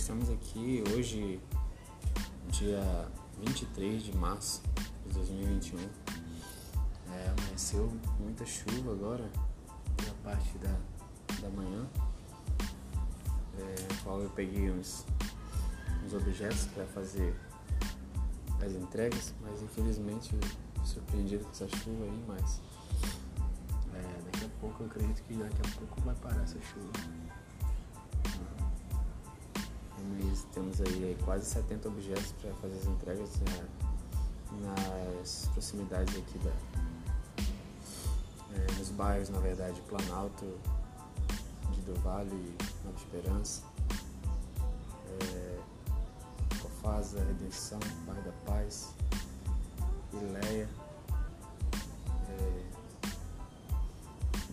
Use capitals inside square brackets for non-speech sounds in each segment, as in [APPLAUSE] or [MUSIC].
estamos aqui hoje, dia 23 de março de 2021. É, amanheceu muita chuva agora, na parte da, da manhã, é, qual eu peguei uns, uns objetos para fazer as entregas, mas infelizmente surpreendido com essa chuva aí, mas é, daqui a pouco eu acredito que daqui a pouco vai parar essa chuva. Temos, aí quase 70 objetos para fazer as entregas né, nas proximidades aqui da, é, nos bairros, na verdade, Planalto, de do Vale, Nova Esperança, é, Cofasa, Redenção, Bairro da Paz, Ileia. É,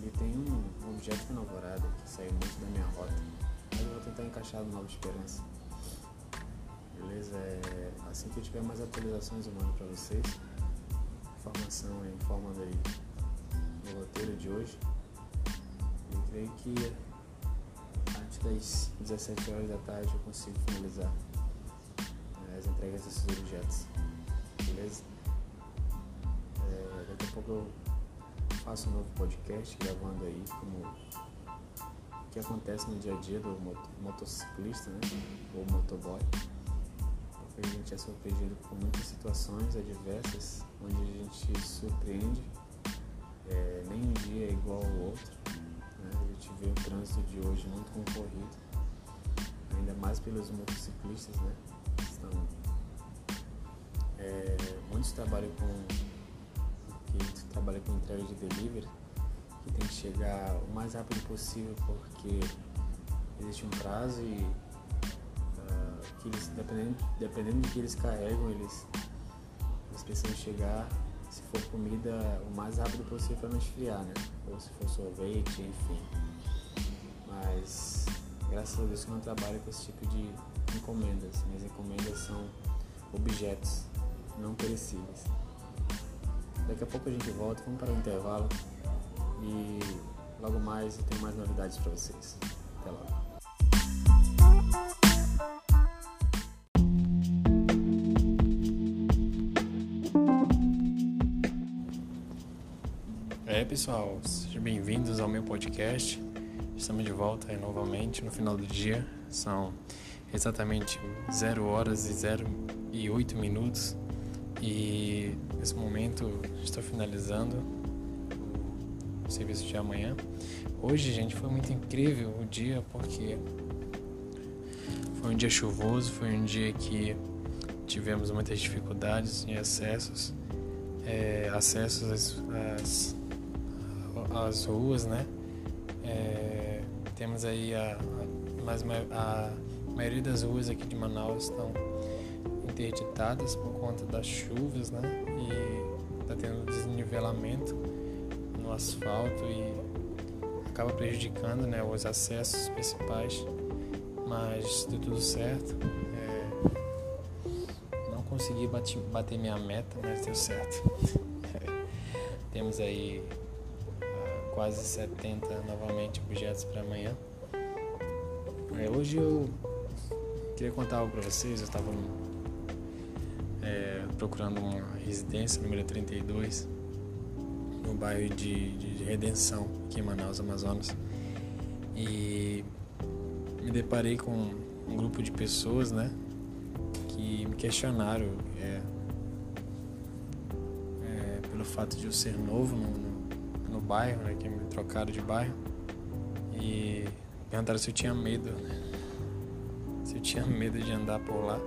e tem um objeto na Alvorada que saiu muito da minha rota no Nova Esperança. Beleza? É, assim que eu tiver mais atualizações eu mando para vocês. Informação aí, informando aí no roteiro de hoje. Eu creio que antes das 17 horas da tarde eu consigo finalizar é, as entregas desses objetos. Beleza? É, daqui a pouco eu faço um novo podcast gravando aí como que acontece no dia a dia do motociclista, né? Ou motoboy. Porque a gente é surpreendido com muitas situações adversas, onde a gente surpreende. É, nem um dia é igual ao outro. Né? A gente vê o trânsito de hoje muito concorrido, ainda mais pelos motociclistas, né? Estão, é, muitos trabalham com que trabalham com entrega de delivery tem que chegar o mais rápido possível porque existe um prazo e uh, que eles, dependendo, dependendo do que eles carregam, eles, eles precisam chegar, se for comida, o mais rápido possível para não esfriar, né? Ou se for sorvete, enfim. Mas graças a Deus que eu não trabalho com esse tipo de encomendas. Minhas encomendas são objetos não perecíveis. Daqui a pouco a gente volta, vamos para o intervalo e logo mais eu tenho mais novidades para vocês. Até logo. É pessoal, sejam bem-vindos ao meu podcast. Estamos de volta aí novamente no final do dia. São exatamente 0 horas e 0 e 8 minutos. E nesse momento estou finalizando serviço de amanhã. Hoje, gente, foi muito incrível o dia porque foi um dia chuvoso, foi um dia que tivemos muitas dificuldades em acessos, é, acessos às, às, às, ruas, né? É, temos aí a, mais, a maioria das ruas aqui de Manaus estão interditadas por conta das chuvas, né? E está tendo desnivelamento no asfalto e acaba prejudicando né, os acessos principais, mas deu tudo certo. É, não consegui bater, bater minha meta, mas deu certo. [LAUGHS] Temos aí uh, quase 70 novamente objetos para amanhã. É, hoje eu queria contar algo para vocês. Eu estava é, procurando uma residência número 32 no bairro de, de Redenção, aqui em Manaus, Amazonas. E me deparei com um grupo de pessoas, né, que me questionaram é, é, pelo fato de eu ser novo no, no, no, bairro, né, que me trocaram de bairro, e perguntaram se eu tinha medo, né, se eu tinha medo de andar por lá.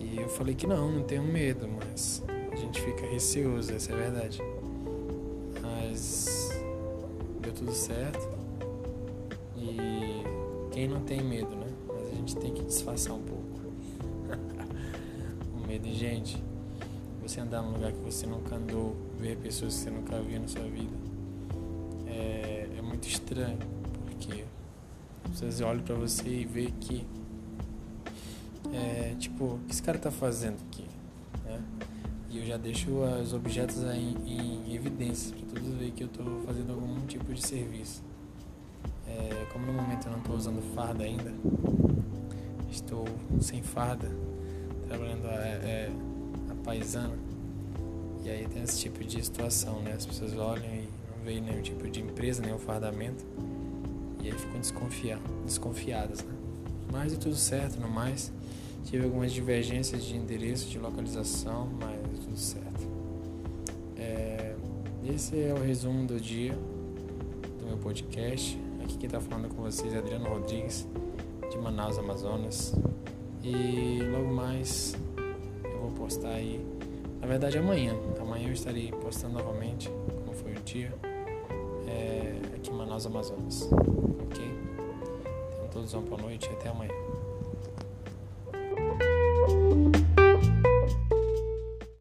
E eu falei que não, não tenho medo, mas a gente fica receoso, essa é a verdade mas deu tudo certo. E quem não tem medo, né? Mas a gente tem que disfarçar um pouco. [LAUGHS] o medo, gente, você andar num lugar que você nunca andou, ver pessoas que você nunca viu na sua vida, é, é muito estranho, porque vocês olham para você e vê que é, tipo, o que esse cara tá fazendo aqui? Né? E eu já deixo os objetos aí em evidência para todos verem que eu estou fazendo algum tipo de serviço. É, como no momento eu não estou usando farda ainda, estou sem farda, trabalhando a, é, a paisana. E aí tem esse tipo de situação, né? As pessoas olham e não veem nenhum tipo de empresa, nenhum fardamento. E aí ficam desconfiadas, desconfiadas, né? Mas é tudo certo, no mais. Tive algumas divergências de endereço, de localização, mas tudo certo. É, esse é o resumo do dia do meu podcast. Aqui quem está falando com vocês é Adriano Rodrigues, de Manaus, Amazonas. E logo mais eu vou postar aí. Na verdade, amanhã. Amanhã eu estarei postando novamente, como foi o dia, é, aqui em Manaus, Amazonas. Ok? Então, todos uma boa noite e até amanhã.